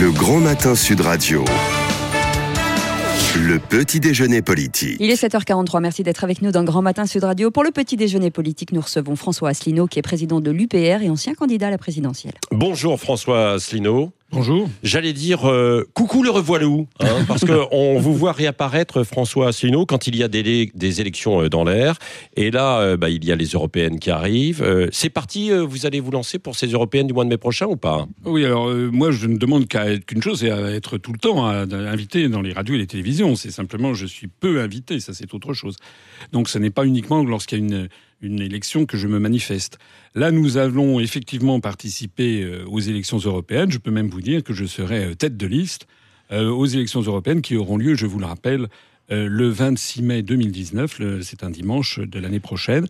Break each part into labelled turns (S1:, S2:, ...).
S1: Le Grand Matin Sud Radio. Le petit déjeuner politique.
S2: Il est 7h43, merci d'être avec nous dans Grand Matin Sud Radio. Pour le petit déjeuner politique, nous recevons François Asselineau, qui est président de l'UPR et ancien candidat à la présidentielle.
S3: Bonjour François Asselineau.
S4: Bonjour.
S3: J'allais dire euh, coucou le revoilou, hein, parce qu'on vous voit réapparaître François Asselineau quand il y a des, des élections euh, dans l'air. Et là, euh, bah, il y a les européennes qui arrivent. C'est parti, vous allez vous lancer pour ces européennes du mois de mai prochain ou pas?
S4: Oui, alors moi je ne demande qu'une chose, c'est à être tout le temps invité dans les radios et les télévisions. C'est simplement je suis peu invité, ça c'est autre chose. Donc ce n'est pas uniquement lorsqu'il y a une une élection que je me manifeste. Là, nous allons effectivement participer euh, aux élections européennes. Je peux même vous dire que je serai euh, tête de liste euh, aux élections européennes qui auront lieu, je vous le rappelle, le 26 mai 2019. C'est un dimanche de l'année prochaine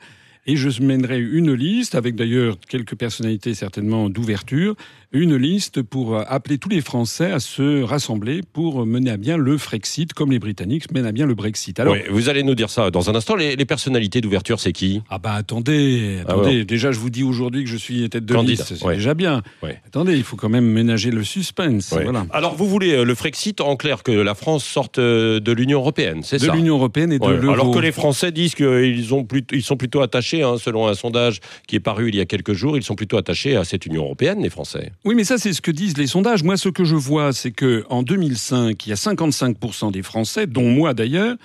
S4: et je mènerai une liste, avec d'ailleurs quelques personnalités certainement d'ouverture, une liste pour appeler tous les Français à se rassembler pour mener à bien le Frexit, comme les Britanniques mènent à bien le Brexit.
S3: Alors, vous allez nous dire ça dans un instant. Les, personnalités d'ouverture, c'est qui?
S4: Ah bah attendez, ah attendez. déjà, je vous dis aujourd'hui que je suis tête de liste, c'est déjà bien. Attendez, il faut quand même ménager le suspense. Voilà.
S3: Alors, vous voulez euh, le Frexit, en clair, que la France sorte euh, de l'Union européenne, c'est ça?
S4: De l'Union européenne et de l'euro.
S3: Alors que les Français disent qu'ils ils sont plutôt attachés Hein, selon un sondage qui est paru il y a quelques jours, ils sont plutôt attachés à cette Union européenne, les Français.
S4: Oui, mais ça, c'est ce que disent les sondages. Moi, ce que je vois, c'est que en 2005, il y a 55% des Français, dont moi d'ailleurs,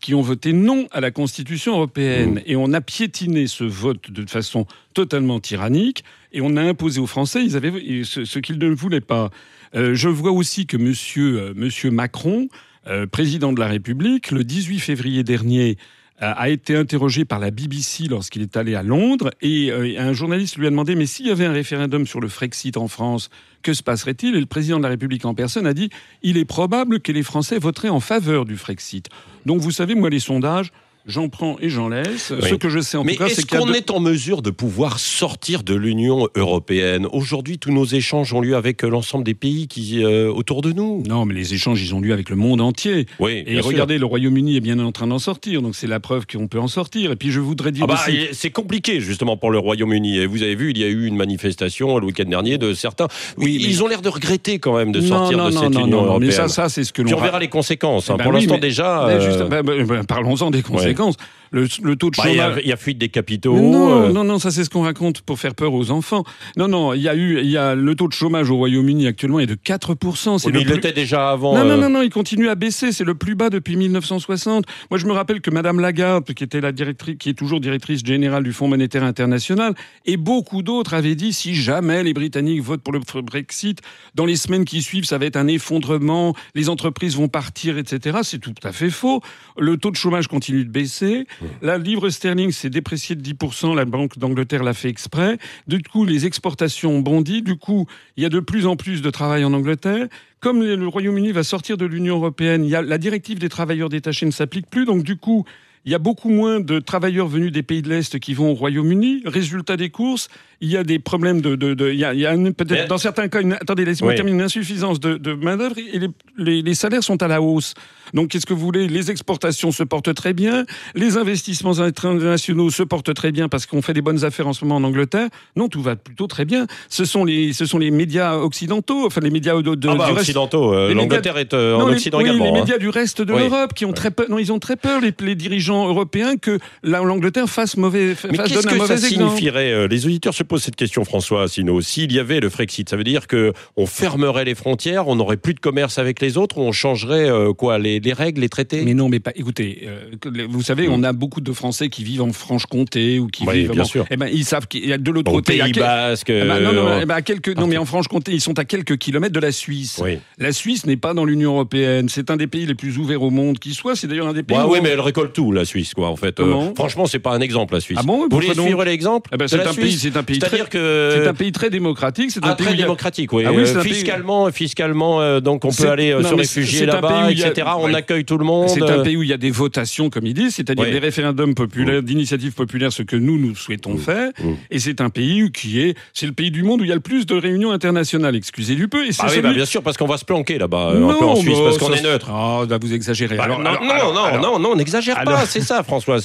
S4: qui ont voté non à la Constitution européenne. Mmh. Et on a piétiné ce vote de façon totalement tyrannique et on a imposé aux Français ils avaient, ce, qu'ils ne voulaient pas. Euh, je vois aussi que monsieur, euh, monsieur Macron, euh, président de la République, le 18 février dernier, a été interrogé par la BBC lorsqu'il est allé à Londres et euh, un journaliste lui a demandé mais s'il y avait un référendum sur le Frexit en France, que se passerait-il? Et le président de la République en personne a dit il est probable que les Français voteraient en faveur du Frexit. Donc vous savez, moi les sondages, j'en prends et j'en laisse. Ce que je sais en
S3: tout
S4: cas,
S3: c'est qu'on est en mesure de pouvoir sortir de l'Union européenne? Aujourd'hui, tous nos échanges ont lieu avec euh, l'ensemble des pays qui euh, autour de nous.
S4: Non, mais les échanges, ils ont lieu avec le monde entier.
S3: Oui,
S4: et regardez, le Royaume-Uni est bien en train d'en sortir, donc c'est la preuve qu'on peut en sortir. Et puis je voudrais dire
S3: ah bah, c'est compliqué justement pour le Royaume-Uni. Et vous avez vu, il y a eu une manifestation le week-end dernier de certains. Oui, ils ont l'air de regretter quand même de sortir de cette Union européenne. Mais
S4: ça, ça c'est ce que
S3: l'on. Puis on verra les conséquences. Hein. Ben pour l'instant déjà.
S4: Euh, ben, ben, parlons-en des conséquences conséquences. Le, taux de
S3: bah,
S4: chômage.
S3: Il y, a fuite des capitaux.
S4: Non, euh. non, non, ça c'est ce qu'on raconte pour faire peur aux enfants. Non, non, il y a eu, il y a le taux de chômage au Royaume-Uni actuellement est de 4%.
S3: C'est mais il l'était déjà avant.
S4: Non, non, euh. non, non, il continue à baisser. C'est le plus bas depuis 1960. Moi, je me rappelle que Madame Lagarde, qui était la directrice, qui est toujours directrice générale du Fonds monétaire international, et beaucoup d'autres avaient dit si jamais les Britanniques votent pour le Brexit, dans les semaines qui suivent, ça va être un effondrement, les entreprises vont partir, etc. C'est tout à fait faux. Le taux de chômage continue de baisser. La livre sterling s'est dépréciée de 10%, la Banque d'Angleterre l'a fait exprès. Du coup, les exportations ont bondi. Du coup, il y a de plus en plus de travail en Angleterre. Comme le Royaume-Uni va sortir de l'Union européenne, la directive des travailleurs détachés ne s'applique plus. Donc, du coup, il y a beaucoup moins de travailleurs venus des pays de l'Est qui vont au Royaume-Uni. Résultat des courses, il y a des problèmes de... de, de il y a, a peut-être dans certains cas, une, attendez, laissez-moi terminer, une insuffisance de, de main-d'œuvre et les, les, les, salaires sont à la hausse. Donc qu'est-ce que vous voulez? Les exportations se portent très bien, les investissements internationaux se portent très bien parce qu'on fait des bonnes affaires en ce moment en Angleterre. Non, tout va plutôt très bien. Ce sont les, ce sont les médias occidentaux, enfin les médias de,
S3: de ah bah, occidentaux. Euh, L'Angleterre est euh, en Occident également.
S4: Les, hein. médias du reste de l'Europe qui ont très peur. Non, ils ont très peur les, les dirigeants européens que l'Angleterre fasse mauvais.
S3: Mais qu'est-ce que ça signifierait euh, Les auditeurs se posent cette question, François Asselineau. S'il y avait le Frexit, ça veut dire que on fermerait les frontières, on n'aurait plus de commerce avec les autres, on changerait quoi les les, règles, les traités?
S4: Mais non, mais pas. Écoutez, euh, vous savez, on a beaucoup de Français qui vivent en Franche-Comté ou qui vivent.
S3: Bien sûr.
S4: Eh ben, ils savent qu'il y a de l'autre côté.
S3: Pays Basque.
S4: Eh ben, non, non, euh, eh ben, à quelques. Non, mais en Franche-Comté, ils sont à quelques kilomètres de la Suisse. La Suisse n'est pas dans l'Union européenne. C'est un des pays les plus ouverts au monde qui soit. C'est d'ailleurs un des pays.
S3: oui, mais elle récolte tout, la Suisse, quoi. En fait. Euh, franchement, c'est pas un exemple, la Suisse.
S4: Ah bon?
S3: Vous voulez suivre l'exemple
S4: ben, C'est un pays. C'est un pays très. C'est un pays très démocratique. C'est un
S3: ah, pays très démocratique, oui. Ah fiscalement, fiscalement, donc on peut aller se réfugier là-bas, etc. On accueille tout le monde.
S4: C'est un pays où il y a des votations, comme il dit, c'est-à-dire des référendums populaires, d'initiatives populaires, ce que nous, nous souhaitons faire. Et c'est un pays qui est, c'est le pays du monde où il y a le plus de réunions internationales, excusez du peu. Et
S3: ah oui, bah, bien sûr, parce qu'on va se planquer là-bas, un peu en Suisse, parce qu'on est neutre.
S4: Ah, bah, vous exagérez.
S3: Alors, non, non, non, non, n'exagère pas, c'est ça, François.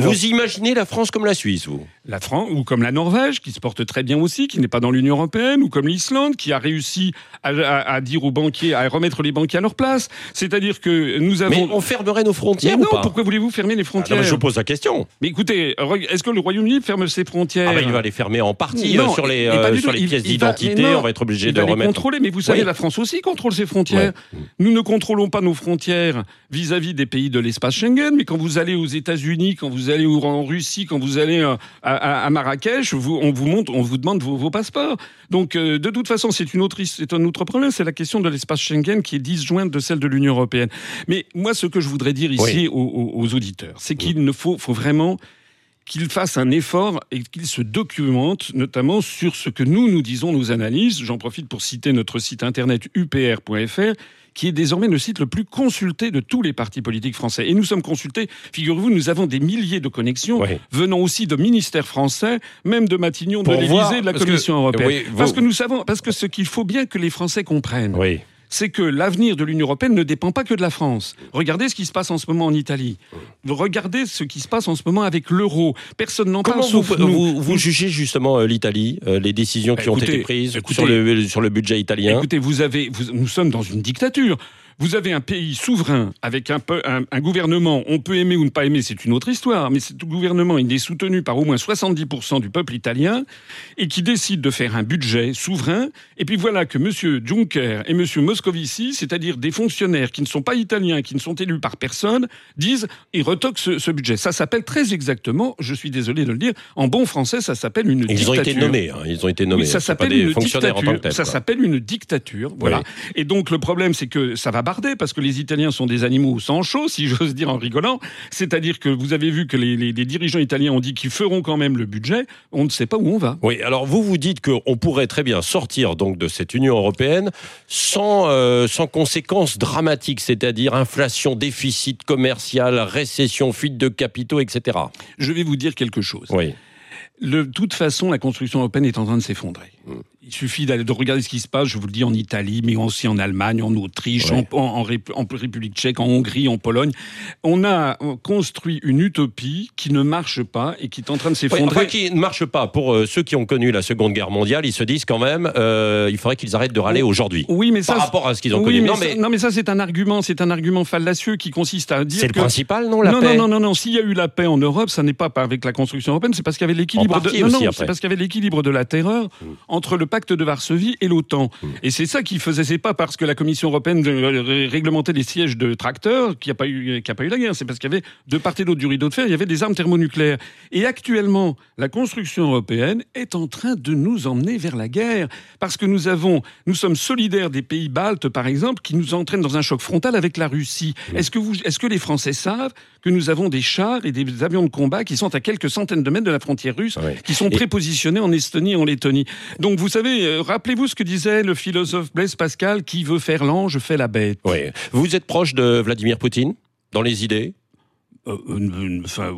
S3: vous imaginez la France comme la Suisse, vous
S4: La France, ou comme la Norvège, qui se porte très bien aussi, qui n'est pas dans l'Union européenne, ou comme l'Islande, qui a réussi à, à- à dire aux banquiers, à remettre les banquiers à leur place. C'est-à-dire que nous avons.
S3: Mais on fermerait nos
S4: Mais
S3: frontières
S4: non,
S3: ou pas
S4: pourquoi voulez-vous fermer les
S3: Ah, non,
S4: frontières
S3: mais Je pose la question.
S4: Mais écoutez, est-ce que le Royaume-Uni ferme ses frontières
S3: Ah bah, il va les fermer en partie
S4: Non,
S3: euh, sur les, euh, sur les
S4: Il-
S3: pièces d'identité.
S4: mais non,
S3: On va être obligé de
S4: va les contrôler, mais vous savez,
S3: Oui.
S4: la France aussi contrôle ses frontières. Nous ne contrôlons pas nos frontières vis-à-vis des pays de l'espace Schengen, mais quand vous allez aux États-Unis, quand vous allez en Russie, quand vous allez euh, à, à- à Marrakech, vous- on vous montre, on vous demande vos, vos passeports. Donc, euh, de toute façon, c'est une autre, his- c'est un autre problème. C'est la question de l'espace Schengen qui est disjointe de celle de l'Union européenne. Mais moi, ce que je voudrais dire ici
S3: Oui.
S4: aux, auditeurs, c'est qu'il ne faut, faut vraiment qu'il fasse un effort et qu'il se documente, notamment sur ce que nous, nous disons, nos analyses. J'en profite pour citer notre site internet upr.fr, qui est désormais le site le plus consulté de tous les partis politiques français. Et nous sommes consultés, figurez-vous, nous avons des milliers de connexions
S3: Oui.
S4: venant aussi de ministères français, même de Matignon, de
S3: Pour
S4: l'Élysée, de la
S3: que-
S4: Commission européenne.
S3: oui, vous-
S4: Parce que nous savons, parce que ce qu'il faut bien que les Français comprennent,
S3: Oui.
S4: C'est que l'avenir de l'Union européenne ne dépend pas que de la France. Regardez ce qui se passe en ce moment en Italie. Regardez ce qui se passe en ce moment avec l'euro. Personne n'en parle
S3: vous,
S4: sauf nous.
S3: vous, vous jugez justement euh, l'Italie, euh, les décisions qui ont été prises
S4: écoutez,
S3: sur, le, sur le budget italien?
S4: Écoutez, vous avez, vous- nous sommes dans une dictature. Vous avez un pays souverain avec un, peu, un, un gouvernement, on peut aimer ou ne pas aimer, c'est une autre histoire, mais ce gouvernement, il est soutenu par au moins 70% du peuple italien et qui décide de faire un budget souverain. Et puis voilà que M. Juncker et M. Moscovici, c'est-à-dire des fonctionnaires qui ne sont pas italiens, qui ne sont élus par personne, disent et retoquent ce, ce budget. Ça s'appelle très exactement, je suis désolé de le dire, en bon français, ça s'appelle une
S3: Ils ont
S4: dictature.
S3: été nommés. hein, ils ont été nommés.
S4: Oui, ça
S3: C'est pas
S4: s'appelle
S3: des
S4: une dictature. Ça s'appelle une dictature. Voilà. Et donc le problème, c'est que ça va parce que les Italiens sont des animaux au sang chaud, si j'ose dire en rigolant. C'est-à-dire que vous avez vu que les, les- les dirigeants italiens ont dit qu'ils feront quand même le budget. On ne sait pas où on va.
S3: Oui, alors vous vous dites qu'on pourrait très bien sortir donc de cette Union européenne sans, euh, sans conséquences dramatiques, c'est-à-dire inflation, déficit commercial, récession, fuite de capitaux, etc.
S4: Je vais vous dire quelque chose.
S3: Oui.
S4: De toute façon, la construction européenne est en train de s'effondrer. Il suffit d'aller de regarder ce qui se passe, je vous le dis, en Italie, mais aussi en Allemagne, en Autriche,
S3: Ouais.
S4: en, en- en Rép- en République tchèque, en Hongrie, en Pologne. On a euh, construit une utopie qui ne marche pas et qui est en train de s'effondrer.
S3: enfin, qui ne marche pas. Pour euh, ceux qui ont connu la Seconde Guerre mondiale, ils se disent quand même, euh, il faudrait qu'ils arrêtent de râler aujourd'hui.
S4: Oui, mais ça,
S3: Par rapport à ce qu'ils ont
S4: oui,
S3: connu.
S4: Mais
S3: Non,
S4: ça,
S3: mais
S4: non, mais ça, c'est un argument, c'est un argument fallacieux qui consiste à dire
S3: c'est le principal, non, la
S4: non,
S3: paix
S4: non, non, non, non. S'il y a eu la paix en Europe, ça n'est pas avec la construction européenne, c'est parce qu'il y avait l'équilibre de. Non, non, c'est parce qu'il y avait l'équilibre de la terreur entre le pacte de Varsovie et l'OTAN.
S3: Mm.
S4: Et c'est ça qui faisait. C'est pas parce que la Commission européenne ré- réglementait les sièges de tracteurs qu'il n'y a pas eu, qu'il y a pas eu la guerre. C'est parce qu'il y avait de part et d'autre du rideau de fer, il y avait des armes thermonucléaires. Et actuellement, la construction européenne est en train de nous emmener vers la guerre parce que nous avons, nous sommes solidaires des pays baltes, par exemple, qui nous entraînent dans un choc frontal avec la Russie. Est-ce que vous, est-ce que les Français savent que nous avons des chars et des avions de combat qui sont à quelques centaines de mètres de la frontière russe, qui sont
S3: Et-
S4: prépositionnés en Estonie et en Lettonie Donc vous savez, euh, rappelez-vous ce que disait le philosophe Blaise Pascal, qui veut faire l'ange fait la bête.
S3: Oui. Vous êtes proche de Vladimir Poutine dans les idées?
S4: Enfin,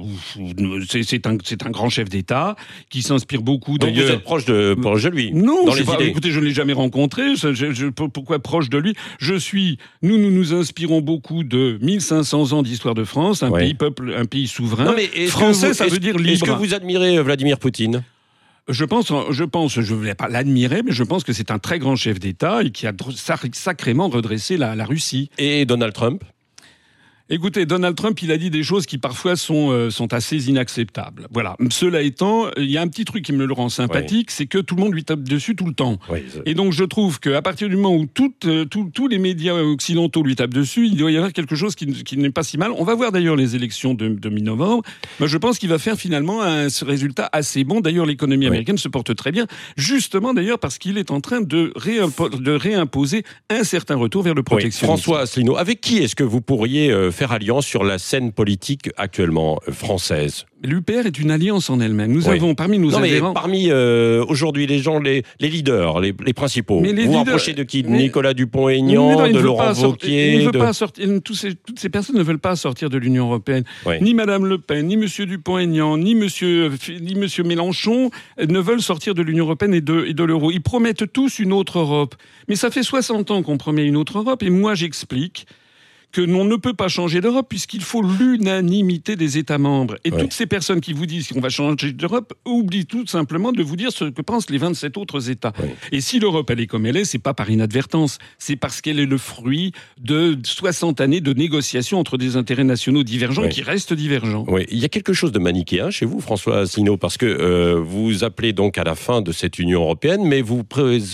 S4: c'est un, grand chef d'État qui s'inspire beaucoup
S3: Donc vous
S4: d'ailleurs.
S3: êtes proche de, proche de lui
S4: Non,
S3: dans les
S4: pas-
S3: idées.
S4: écoutez, je ne l'ai jamais rencontré. Je- je- je- pourquoi proche de lui? Je suis. Nous, nous nous inspirons beaucoup de 1500 ans d'histoire de France, un
S3: Ouais.
S4: pays peuple, un pays souverain.
S3: Non, mais
S4: Français,
S3: vous-
S4: ça veut dire
S3: Est-ce que
S4: libre.
S3: vous admirez euh, Vladimir Poutine?
S4: Je pense, je pense, je ne vais pas l'admirer, mais je pense que c'est un très grand chef d'État et qui a sacrément redressé la, la Russie.
S3: et Donald Trump?
S4: Écoutez, Donald Trump, il a dit des choses qui parfois sont, euh, sont assez inacceptables. Voilà. Cela étant, il y a un petit truc qui me le rend sympathique, c'est que tout le monde lui tape dessus tout le temps.
S3: Oui.
S4: Et donc je trouve qu'à partir du moment où euh, tous- tous les médias occidentaux lui tapent dessus, il doit y avoir quelque chose qui, qui n'est pas si mal. On va voir d'ailleurs les élections de, de mi-novembre. Moi je pense qu'il va faire finalement un résultat assez bon. D'ailleurs l'économie
S3: Oui.
S4: américaine se porte très bien, justement d'ailleurs parce qu'il est en train de, réimpo- de réimposer un certain retour vers le protectionnisme.
S3: François Asselineau, avec qui est-ce que vous pourriez euh, faire alliance sur la scène politique actuellement euh, française
S4: L'UPR est une alliance en elle-même. Nous
S3: Oui.
S4: avons parmi nos
S3: Non mais
S4: adhérents...
S3: parmi euh, aujourd'hui les gens, les, les leaders, les, les principaux,
S4: Mais les
S3: vous
S4: leaders-
S3: rapprochez de qui?
S4: mais-
S3: Nicolas
S4: Mais
S3: Dupont-Aignan, de Laurent Wauquiez
S4: il ne veut
S3: de-
S4: pas sortir. Tous ces, toutes ces personnes ne veulent pas sortir de l'Union européenne.
S3: Oui.
S4: Ni Madame Le Pen, ni Monsieur Dupont-Aignan, ni Monsieur, ni Monsieur Mélenchon euh, ne veulent sortir de l'Union européenne et de, et de l'euro. Ils promettent tous une autre Europe. Mais ça fait 60 ans qu'on promet une autre Europe. Et moi, j'explique que l'on ne peut pas changer d'Europe puisqu'il faut l'unanimité des États membres. Et
S3: Ouais.
S4: toutes ces personnes qui vous disent qu'on va changer d'Europe oublient tout simplement de vous dire ce que pensent les 27 autres États.
S3: Ouais.
S4: Et si l'Europe, elle est comme elle est, c'est pas par inadvertance, c'est parce qu'elle est le fruit de 60 années de négociations entre des intérêts nationaux divergents
S3: Ouais.
S4: qui restent divergents.
S3: Oui, il y a quelque chose de manichéen chez vous, François Asselineau, parce que euh, vous appelez donc à la fin de cette Union européenne, mais vous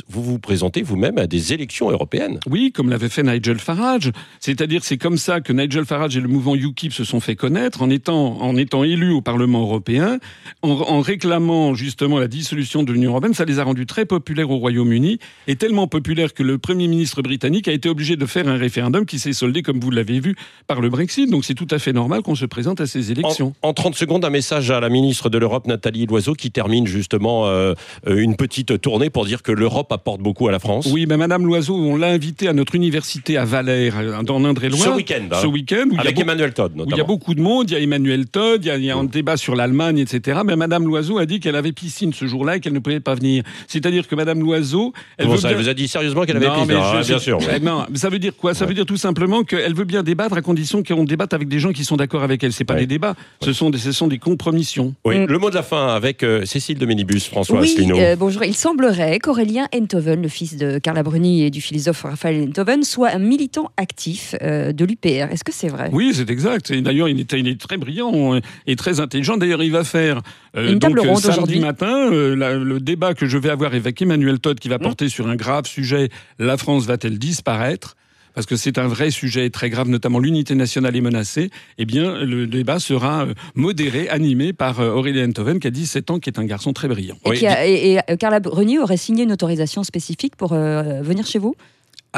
S3: vous, vous présentez vous-même à des élections européennes.
S4: Oui, comme l'avait fait Nigel Farage. C'est-à-dire, c'est comme ça que Nigel Farage et le mouvement UKIP se sont fait connaître en étant, en étant élus au Parlement européen, en, en réclamant justement la dissolution de l'Union européenne. Ça les a rendus très populaires au Royaume-Uni et tellement populaires que le Premier ministre britannique a été obligé de faire un référendum qui s'est soldé, comme vous l'avez vu, par le Brexit. Donc c'est tout à fait normal qu'on se présente à ces élections.
S3: En, en 30 secondes, un message à la ministre de l'Europe, Nathalie Loiseau, qui termine justement euh, une petite tournée pour dire que l'Europe apporte beaucoup à la France.
S4: Oui, mais Madame Loiseau, on l'a invitée à notre université à Valère, dans l'Indre-et-Loire.
S3: Ce week-end, hein.
S4: Ce week-end, où il y a
S3: Avec
S4: beaucoup-
S3: Emmanuel Todd,
S4: où il y a
S3: notamment.
S4: beaucoup de monde, il y a Emmanuel Todd, il y a, il y a un débat sur l'Allemagne, etc. Mais Madame Loiseau a dit qu'elle avait piscine ce jour-là et qu'elle ne pouvait pas venir. C'est-à-dire que Madame Loiseau, elle veut
S3: ça,
S4: bien...
S3: elle vous a dit sérieusement qu'elle avait
S4: Non,
S3: pris
S4: mais je-
S3: hein,
S4: je-
S3: Bien sûr.
S4: Eh non, mais ça veut dire quoi? Ça veut dire tout simplement qu'elle veut bien débattre à condition qu'on débatte avec des gens qui sont d'accord avec elle. C'est pas
S3: Ouais.
S4: des débats, ce sont des, ce sont des compromissions.
S3: Oui,
S2: Mm.
S3: le mot de la fin avec euh, Cécile de Minibus, François
S2: Oui,
S3: Asselineau.
S2: euh, bonjour. Il semblerait qu'Aurélien Enthoven, le fils de Carla Bruni et du philosophe Raphaël Enthoven, soit un militant actif euh, de l'UPR. Est-ce que c'est vrai?
S4: Oui, c'est exact. Et d'ailleurs, il est, il est très brillant et très intelligent. D'ailleurs, il va faire euh,
S2: Une table
S4: donc,
S2: ronde
S4: samedi matin euh, la- le débat que je vais avoir avec Emmanuel Todd qui va
S2: Mmh.
S4: porter sur un grave sujet. La France va-t-elle disparaître? Parce que c'est un vrai sujet très grave, notamment l'unité nationale est menacée, eh bien, le débat sera euh, modéré, animé par Aurélien Enthoven, qui a 17 ans, qui est un garçon très brillant.
S2: Et,
S3: Oui,
S2: qui a- et- et, Carla Bruni aurait signé une autorisation spécifique pour euh, venir chez vous?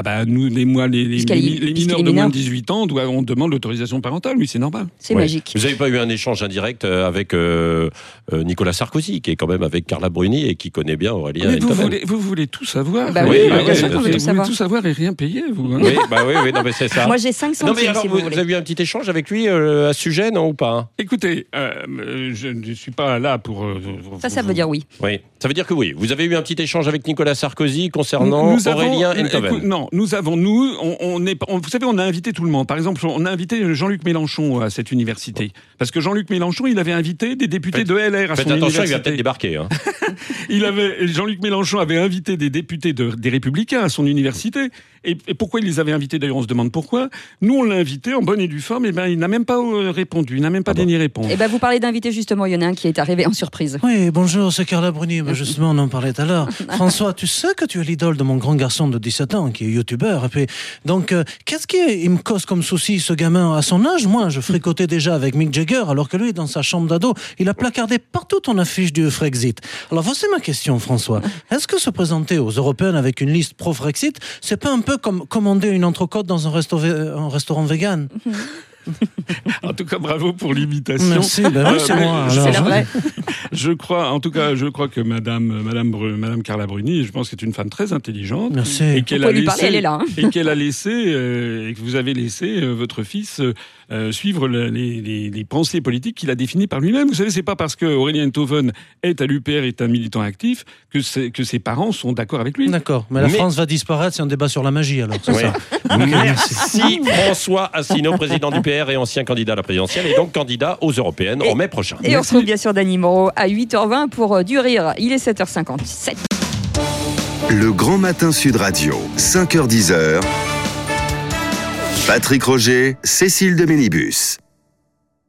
S4: Ah bah, nous, les, moi, les, mineurs de moins de 18 ans, on, doit- on demande l'autorisation parentale, oui, c'est normal.
S2: C'est
S3: Ouais.
S2: magique.
S3: Vous n'avez pas eu un échange indirect euh, avec euh, euh, Nicolas Sarkozy, qui est quand même avec Carla Bruni et qui connaît bien Aurélien
S4: Mais vous voulez, vous voulez tout savoir.
S2: Bah
S3: oui,
S4: Vous
S3: bah
S2: veut tout
S4: vous voulez
S2: savoir.
S4: tout savoir et rien payer, vous. hein.
S3: Oui, bah oui, oui, non, mais c'est ça.
S2: Moi, j'ai 5
S3: non,
S2: centimes,
S3: mais alors,
S2: si
S3: vous,
S2: vous, voulez.
S3: vous avez eu un petit échange avec lui euh, à ce sujet, non, ou pas
S4: Écoutez, euh, je ne suis pas là pour. euh,
S2: Ça, ça veut dire oui.
S3: Oui. Ça veut dire que oui. Vous avez eu un petit échange avec Nicolas Sarkozy concernant
S4: Nous avons-
S3: Aurélien
S4: écoute,
S3: Enthoven.
S4: non, nous avons, nous, on, on est, on- vous savez, on a invité tout le monde. Par exemple, on a invité Jean-Luc Mélenchon à cette université. Parce que Jean-Luc Mélenchon, il avait invité des députés
S3: Faites-
S4: de LR à
S3: Faites
S4: son
S3: attention, il
S4: université.
S3: va peut-être débarquer. Hein.
S4: Il avait, Jean-Luc Mélenchon avait invité des députés de- des Républicains à son université. Et, et pourquoi il les avait invités? D'ailleurs, on se demande pourquoi. Nous, on l'a invité en bonne et due forme. Et ben, il n'a même pas euh, répondu. Il n'a même pas
S3: Ah bon.
S4: daigné répondre.
S2: Eh ben, vous parlez d'invité justement, il y en a un qui est arrivé en surprise.
S5: Oui, bonjour, c'est Carla Bruni. Mais justement, on en parlait tout à l'heure. François, tu sais que tu es l'idole de mon grand garçon de 17 ans, qui est youtubeur. Donc, euh, qu'est-ce qu'il me cause comme souci, ce gamin À son âge, moi, je fricotais déjà avec Mick Jagger, alors que lui, dans sa chambre d'ado, il a placardé partout ton affiche du Frexit. Alors, voici ma question, François. Est-ce que se présenter aux Européennes avec une liste pro-Frexit, c'est pas un peu comme commander une entrecôte dans un, restaurant vegan?
S4: En tout cas, bravo pour l'imitation.
S5: Merci, ben oui,
S4: Euh,
S5: c'est moi.
S4: je-
S5: alors.
S2: C'est la vraie.
S4: Je crois, en tout cas, je crois que Madame, Madame, Bru- Madame Carla Bruni, je pense que c'est une femme très intelligente.
S5: Merci.
S4: Et qu'elle a
S2: est hein.
S4: et qu'elle a laissé, euh, et que vous avez laissé euh, votre fils euh, suivre le- les, les- les pensées politiques qu'il a définies par lui-même. Vous savez, c'est pas parce que Aurélien Enthoven est à l'UPR, est un militant actif, que, c'est- que ses parents sont d'accord avec lui.
S5: D'accord, mais la
S3: Mais-
S5: France va disparaître si on débat sur la magie, alors, c'est
S3: Oui.
S5: ça
S3: Merci François Asselineau, président du PR et ancien candidat à la présidentielle et donc candidat aux européennes
S2: Et-
S3: en mai prochain.
S2: Et on se retrouve bien sûr Dany Moreau à 8h20 pour euh, du rire. Il est 7h57.
S1: Le Grand Matin Sud Radio, 5h10. Patrick Roger, Cécile de Minibus.